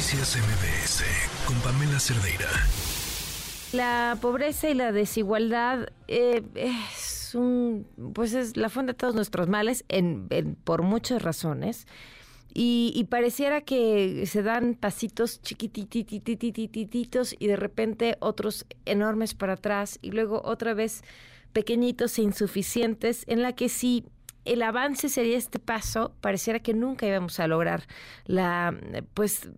Noticias MBS con Pamela Cerdeira. La pobreza y la desigualdad eh, es un, pues es la fuente de todos nuestros males en, por muchas razones. Y, pareciera que se dan pasitos chiquititititititos y de repente otros enormes para atrás y luego otra vez pequeñitos e insuficientes en la que si el avance sería este paso, pareciera que nunca íbamos a lograr la, pues,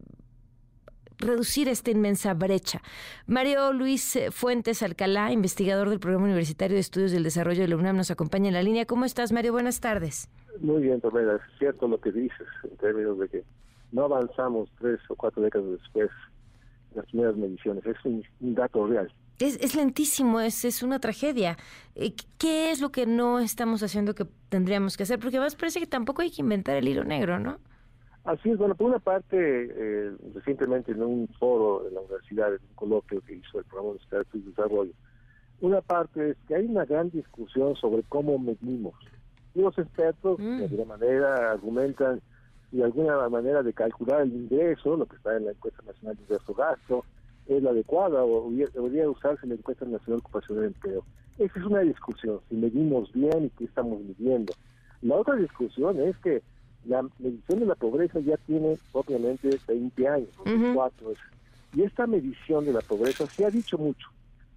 reducir esta inmensa brecha. Mario Luis Fuentes Alcalá, investigador del Programa Universitario de Estudios del Desarrollo de la UNAM, nos acompaña en la línea. ¿Cómo estás, Mario? Buenas tardes. Muy bien, Tomela. Es cierto lo que dices en términos de que no avanzamos tres o cuatro décadas después de las primeras mediciones. Es un dato real. Es, lentísimo, es, es una tragedia. Eh, ¿Qué es lo que no estamos haciendo que tendríamos que hacer? Porque además parece que tampoco hay que inventar el hilo negro, ¿no? Así es, bueno, por una parte, eh, recientemente en un foro de la universidad, en un coloquio que hizo el programa de Desarrollo, una parte es que hay una gran discusión sobre cómo medimos. Y los expertos, de mm. alguna manera, argumentan y alguna manera de calcular el ingreso, lo que está en la encuesta nacional de ingreso-gasto, es la adecuada o debería usarse en la encuesta nacional de ocupación del empleo. Esa es una discusión, si medimos bien y qué estamos midiendo. La otra discusión es que la medición de la pobreza ya tiene obviamente 20 años, y esta medición de la pobreza se ha dicho mucho.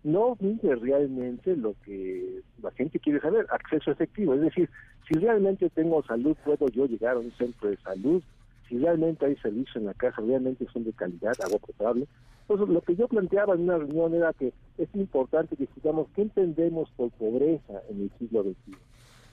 No mide realmente lo que la gente quiere saber, acceso efectivo, es decir, si realmente tengo salud, puedo yo llegar a un centro de salud, si realmente hay servicios en la casa, realmente son de calidad, agua potable, entonces, lo que yo planteaba en una reunión era que es importante que discutamos qué entendemos por pobreza en el siglo XXI.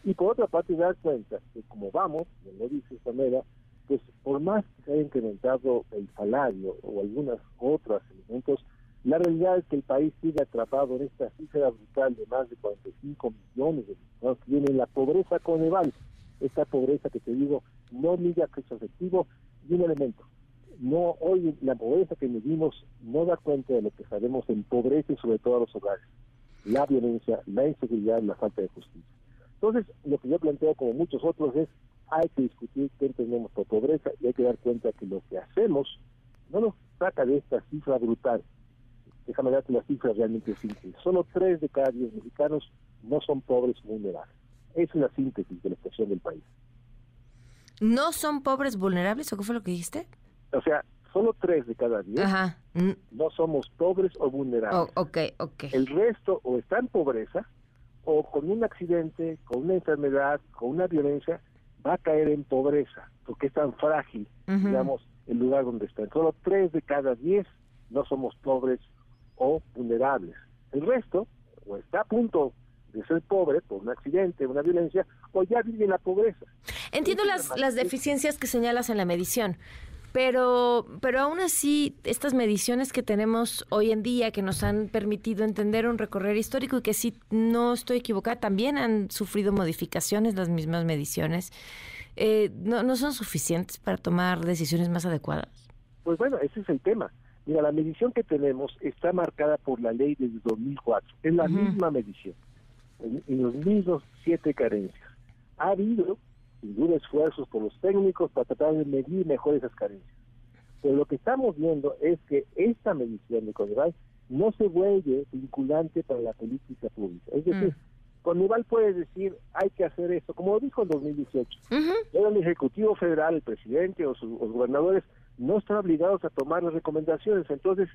Y por otra parte, dar cuenta que como vamos, como dice esta manera, pues por más que se haya incrementado el salario o algunas otras elementos, la realidad es que el país sigue atrapado en esta cifra brutal de más de 45 millones de personas que vienen la pobreza coneval, esta pobreza que te digo no mide acceso efectivo y un elemento, no hoy la pobreza que medimos no da cuenta de lo que sabemos en pobreza y sobre todo a los hogares, la violencia, la inseguridad, la falta de justicia. Entonces, lo que yo planteo como muchos otros es hay que discutir qué entendemos por pobreza y hay que dar cuenta que lo que hacemos no nos saca de esta cifra brutal. Déjame darte la cifra realmente simple. Solo tres de cada diez mexicanos no son pobres vulnerables. Es una síntesis de la situación del país. ¿No son pobres vulnerables o qué fue lo que dijiste? O sea, solo tres de cada diez no somos pobres o vulnerables. Oh, okay, okay. El resto o está en pobreza o con un accidente, con una enfermedad, con una violencia, va a caer en pobreza, porque es tan frágil, digamos, el lugar donde está. Solo tres de cada diez no somos pobres o vulnerables. El resto o está a punto de ser pobre por un accidente, una violencia, o ya vive en la pobreza. Entiendo las, las deficiencias que señalas en la medición, pero, pero aún así, estas mediciones que tenemos hoy en día, que nos han permitido entender un recorrido histórico y que si no estoy equivocada, también han sufrido modificaciones las mismas mediciones, eh, no, ¿no son suficientes para tomar decisiones más adecuadas? Pues bueno, ese es el tema. Mira, la medición que tenemos está marcada por la ley desde 2004. Es la misma medición, en los mismos siete carencias. Ha habido sin duda esfuerzos por los técnicos para tratar de medir mejor esas carencias. Pero lo que estamos viendo es que esta medición de Coneval no se vuelve vinculante para la política pública. Es decir, mm. puede decir hay que hacer esto, como lo dijo en 2018. Pero el Ejecutivo Federal, el presidente o, los gobernadores no están obligados a tomar las recomendaciones. Entonces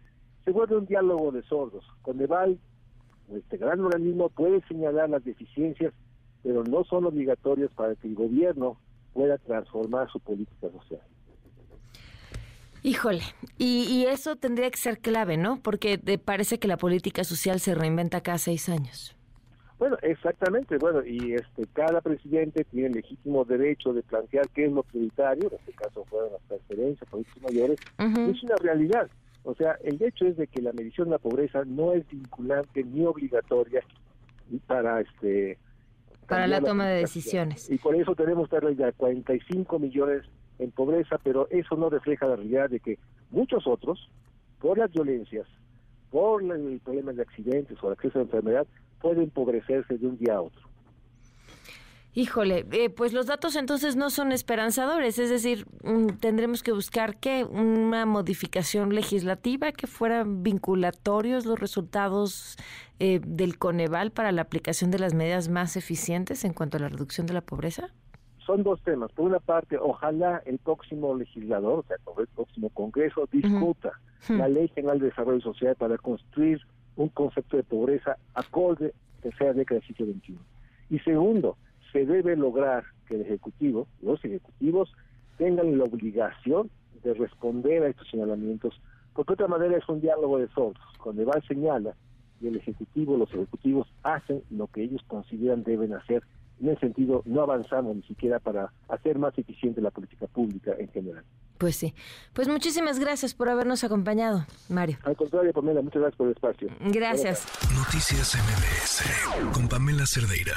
se vuelve un diálogo de sordos. Coneval, este gran organismo, puede señalar las deficiencias pero no son obligatorios para que el gobierno pueda transformar su política social. Híjole, y, eso tendría que ser clave, ¿no? Porque parece que la política social se reinventa cada seis años. Bueno, exactamente. Bueno, y este cada presidente tiene el legítimo derecho de plantear qué es lo prioritario. En este caso fueron las transferencias, políticos mayores. Es una realidad. O sea, el hecho es de que la medición de la pobreza no es vinculante ni obligatoria para este para la toma de decisiones. Y por eso tenemos ya 45 millones en pobreza, pero eso no refleja la realidad de que muchos otros, por las violencias, por el problema de accidentes o el acceso a la enfermedad, pueden empobrecerse de un día a otro. Híjole, eh, pues los datos entonces no son esperanzadores, es decir, mm, tendremos que buscar que una modificación legislativa que fueran vinculatorios los resultados eh, del Coneval para la aplicación de las medidas más eficientes en cuanto a la reducción de la pobreza. Son dos temas. Por una parte, ojalá el próximo legislador, o sea, el próximo Congreso, discuta la Ley General de Desarrollo Social para construir un concepto de pobreza acorde que sea década del siglo XXI. Y segundo, se debe lograr que el Ejecutivo, los ejecutivos, tengan la obligación de responder a estos señalamientos, porque de otra manera es un diálogo de sordos. Cuando Iván señala y el Ejecutivo, los ejecutivos hacen lo que ellos consideran deben hacer, en ese sentido no avanzamos ni siquiera para hacer más eficiente la política pública en general. Pues sí. Pues muchísimas gracias por habernos acompañado, Mario. Al contrario, Pamela, muchas gracias por el espacio. Gracias. Noticias MBS con Pamela Cerdeira.